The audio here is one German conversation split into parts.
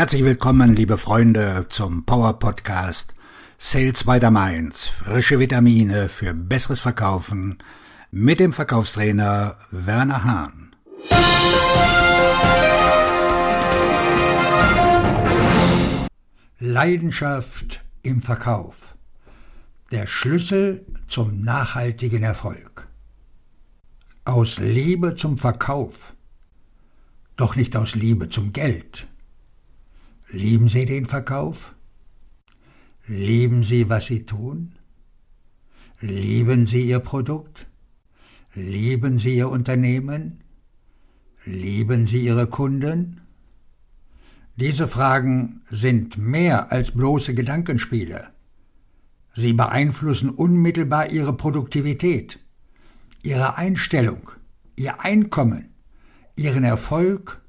Herzlich willkommen, liebe Freunde, zum Power Podcast Sales by the Mainz. Frische Vitamine für besseres Verkaufen mit dem Verkaufstrainer Werner Hahn. Leidenschaft im Verkauf. Der Schlüssel zum nachhaltigen Erfolg. Aus Liebe zum Verkauf, doch nicht aus Liebe zum Geld. Lieben Sie den Verkauf? Lieben Sie, was Sie tun? Lieben Sie Ihr Produkt? Lieben Sie Ihr Unternehmen? Lieben Sie Ihre Kunden? Diese Fragen sind mehr als bloße Gedankenspiele. Sie beeinflussen unmittelbar Ihre Produktivität, Ihre Einstellung, Ihr Einkommen, Ihren Erfolg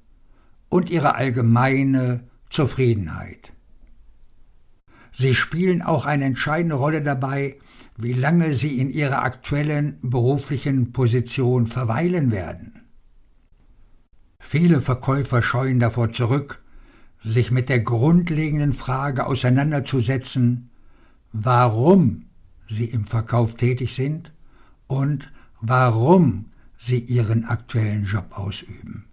und Ihre allgemeine Zufriedenheit. Sie spielen auch eine entscheidende Rolle dabei, wie lange Sie in Ihrer aktuellen beruflichen Position verweilen werden. Viele Verkäufer scheuen davor zurück, sich mit der grundlegenden Frage auseinanderzusetzen, warum sie im Verkauf tätig sind und warum sie ihren aktuellen Job ausüben.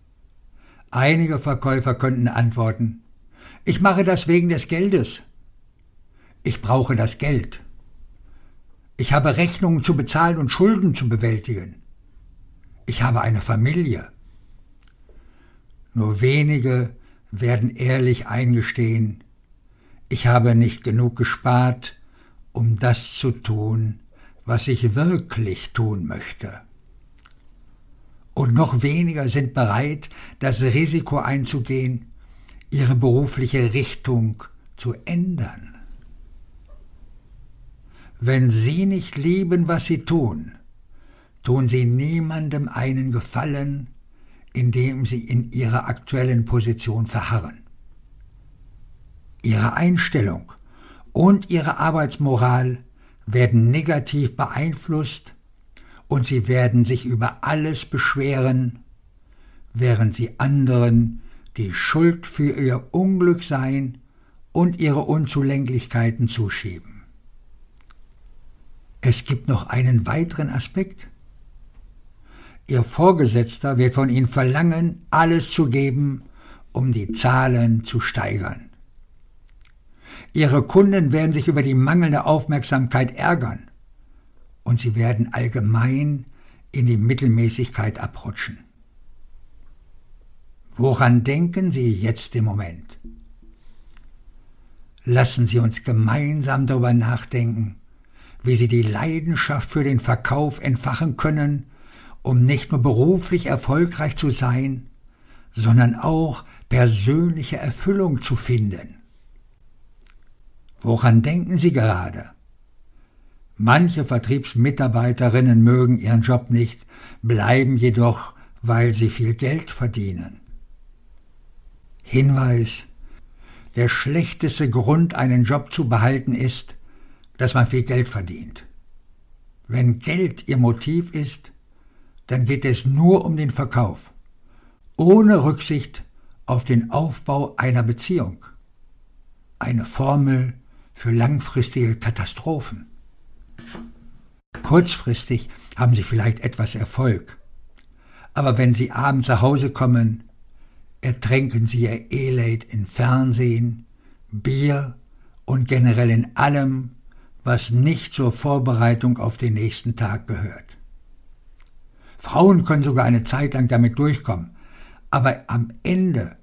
Einige Verkäufer könnten antworten, ich mache das wegen des Geldes. Ich brauche das Geld. Ich habe Rechnungen zu bezahlen und Schulden zu bewältigen. Ich habe eine Familie. Nur wenige werden ehrlich eingestehen, ich habe nicht genug gespart, um das zu tun, was ich wirklich tun möchte. Und noch weniger sind bereit, das Risiko einzugehen, ihre berufliche Richtung zu ändern. Wenn Sie nicht lieben, was Sie tun, tun Sie niemandem einen Gefallen, indem Sie in Ihrer aktuellen Position verharren. Ihre Einstellung und Ihre Arbeitsmoral werden negativ beeinflusst und Sie werden sich über alles beschweren, während Sie anderen die Schuld für ihr Unglücksein und ihre Unzulänglichkeiten zuschieben. Es gibt noch einen weiteren Aspekt. Ihr Vorgesetzter wird von Ihnen verlangen, alles zu geben, um die Zahlen zu steigern. Ihre Kunden werden sich über die mangelnde Aufmerksamkeit ärgern und sie werden allgemein in die Mittelmäßigkeit abrutschen. Woran denken Sie jetzt im Moment? Lassen Sie uns gemeinsam darüber nachdenken, wie Sie die Leidenschaft für den Verkauf entfachen können, um nicht nur beruflich erfolgreich zu sein, sondern auch persönliche Erfüllung zu finden. Woran denken Sie gerade? Manche Vertriebsmitarbeiterinnen mögen ihren Job nicht, bleiben jedoch, weil sie viel Geld verdienen. Hinweis Der schlechteste Grund, einen Job zu behalten, ist, dass man viel Geld verdient. Wenn Geld Ihr Motiv ist, dann geht es nur um den Verkauf, ohne Rücksicht auf den Aufbau einer Beziehung. Eine Formel für langfristige Katastrophen. Kurzfristig haben Sie vielleicht etwas Erfolg, aber wenn Sie abends nach Hause kommen, ertränken sie ihr Elend in Fernsehen, Bier und generell in allem, was nicht zur Vorbereitung auf den nächsten Tag gehört. Frauen können sogar eine Zeit lang damit durchkommen, aber am Ende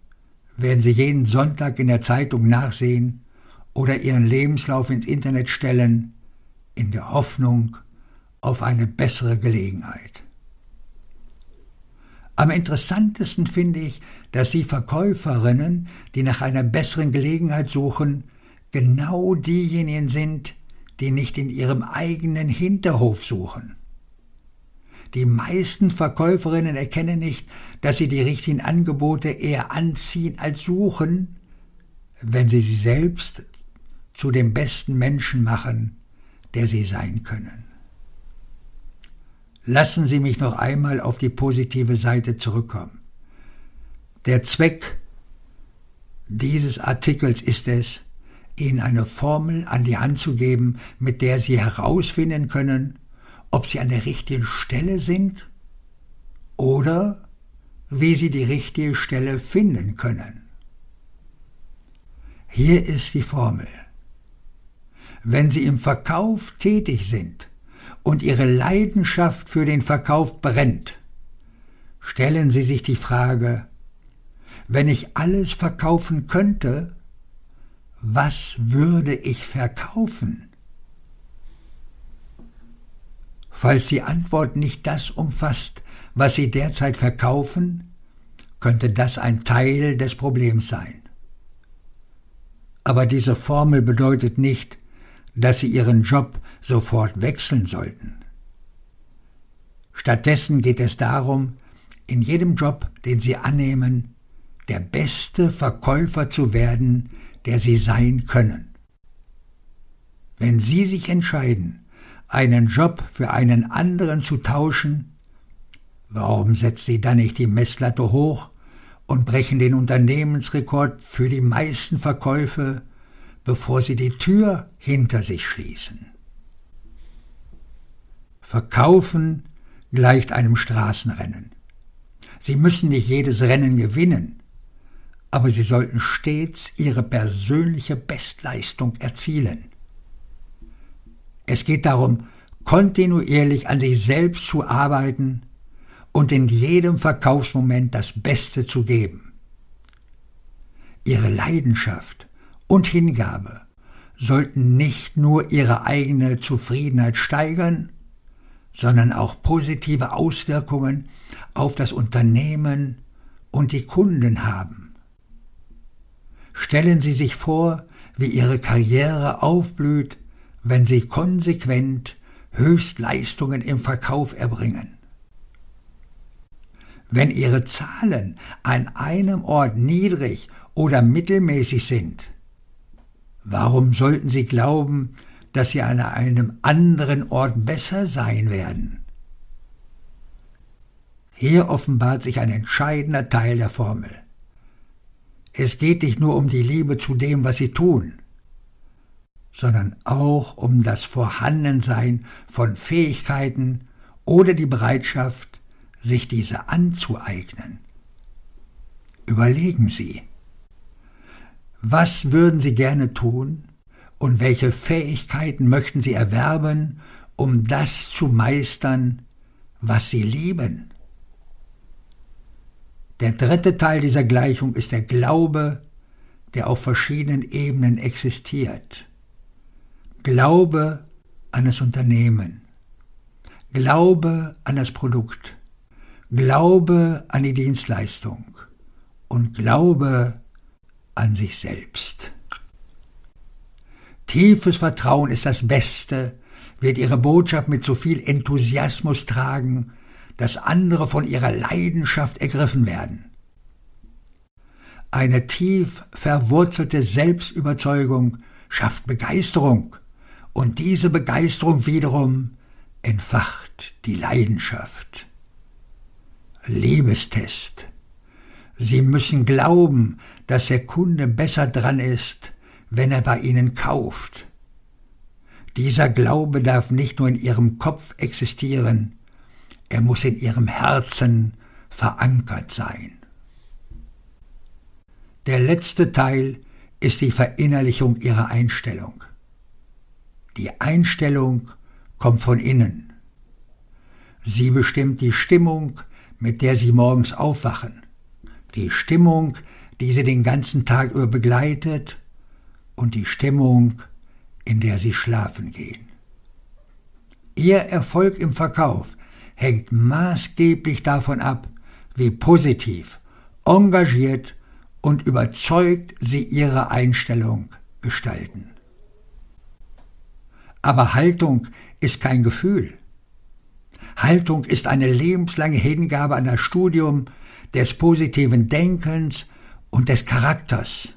werden sie jeden Sonntag in der Zeitung nachsehen oder ihren Lebenslauf ins Internet stellen, in der Hoffnung auf eine bessere Gelegenheit. Am interessantesten finde ich, dass die Verkäuferinnen, die nach einer besseren Gelegenheit suchen, genau diejenigen sind, die nicht in ihrem eigenen Hinterhof suchen. Die meisten Verkäuferinnen erkennen nicht, dass sie die richtigen Angebote eher anziehen als suchen, wenn sie sie selbst zu dem besten Menschen machen, der sie sein können. Lassen Sie mich noch einmal auf die positive Seite zurückkommen. Der Zweck dieses Artikels ist es, Ihnen eine Formel an die Hand zu geben, mit der Sie herausfinden können, ob Sie an der richtigen Stelle sind oder wie Sie die richtige Stelle finden können. Hier ist die Formel. Wenn Sie im Verkauf tätig sind und Ihre Leidenschaft für den Verkauf brennt, stellen Sie sich die Frage, wenn ich alles verkaufen könnte, was würde ich verkaufen? Falls die Antwort nicht das umfasst, was Sie derzeit verkaufen, könnte das ein Teil des Problems sein. Aber diese Formel bedeutet nicht, dass Sie Ihren Job sofort wechseln sollten. Stattdessen geht es darum, in jedem Job, den Sie annehmen, der beste Verkäufer zu werden, der Sie sein können. Wenn Sie sich entscheiden, einen Job für einen anderen zu tauschen, warum setzt Sie dann nicht die Messlatte hoch und brechen den Unternehmensrekord für die meisten Verkäufe, bevor Sie die Tür hinter sich schließen? Verkaufen gleicht einem Straßenrennen. Sie müssen nicht jedes Rennen gewinnen, aber Sie sollten stets Ihre persönliche Bestleistung erzielen. Es geht darum, kontinuierlich an sich selbst zu arbeiten und in jedem Verkaufsmoment das Beste zu geben. Ihre Leidenschaft und Hingabe sollten nicht nur ihre eigene Zufriedenheit steigern, sondern auch positive Auswirkungen auf das Unternehmen und die Kunden haben. Stellen Sie sich vor, wie Ihre Karriere aufblüht, wenn Sie konsequent Höchstleistungen im Verkauf erbringen. Wenn Ihre Zahlen an einem Ort niedrig oder mittelmäßig sind, warum sollten Sie glauben, dass Sie an einem anderen Ort besser sein werden? Hier offenbart sich ein entscheidender Teil der Formel. Es geht nicht nur um die Liebe zu dem, was sie tun, sondern auch um das Vorhandensein von Fähigkeiten oder die Bereitschaft, sich diese anzueignen. Überlegen Sie, was würden Sie gerne tun und welche Fähigkeiten möchten Sie erwerben, um das zu meistern, was Sie lieben? Der dritte Teil dieser Gleichung ist der Glaube, der auf verschiedenen Ebenen existiert. Glaube an das Unternehmen, Glaube an das Produkt, Glaube an die Dienstleistung und Glaube an sich selbst. Tiefes Vertrauen ist das Beste, wird Ihre Botschaft mit so viel Enthusiasmus tragen, dass andere von ihrer Leidenschaft ergriffen werden. Eine tief verwurzelte Selbstüberzeugung schafft Begeisterung und diese Begeisterung wiederum entfacht die Leidenschaft. Liebestest. Sie müssen glauben, dass der Kunde besser dran ist, wenn er bei Ihnen kauft. Dieser Glaube darf nicht nur in Ihrem Kopf existieren, er muss in ihrem Herzen verankert sein. Der letzte Teil ist die Verinnerlichung ihrer Einstellung. Die Einstellung kommt von innen. Sie bestimmt die Stimmung, mit der Sie morgens aufwachen, die Stimmung, die Sie den ganzen Tag über begleitet und die Stimmung, in der Sie schlafen gehen. Ihr Erfolg im Verkauf hängt maßgeblich davon ab, wie positiv, engagiert und überzeugt sie ihre Einstellung gestalten. Aber Haltung ist kein Gefühl. Haltung ist eine lebenslange Hingabe an das Studium des positiven Denkens und des Charakters,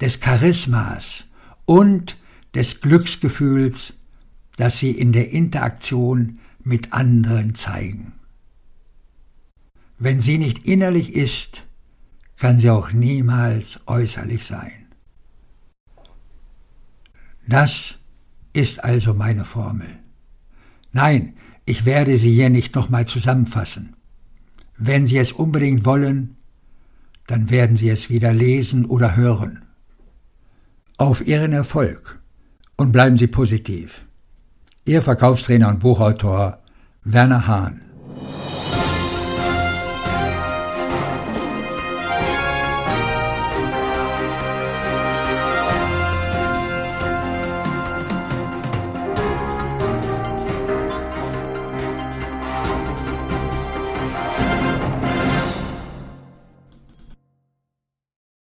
des Charismas und des Glücksgefühls, das sie in der Interaktion mit anderen zeigen. Wenn sie nicht innerlich ist, kann sie auch niemals äußerlich sein. Das ist also meine Formel. Nein, ich werde sie hier nicht nochmal zusammenfassen. Wenn Sie es unbedingt wollen, dann werden Sie es wieder lesen oder hören. Auf Ihren Erfolg und bleiben Sie positiv. Ihr Verkaufstrainer und Buchautor Werner Hahn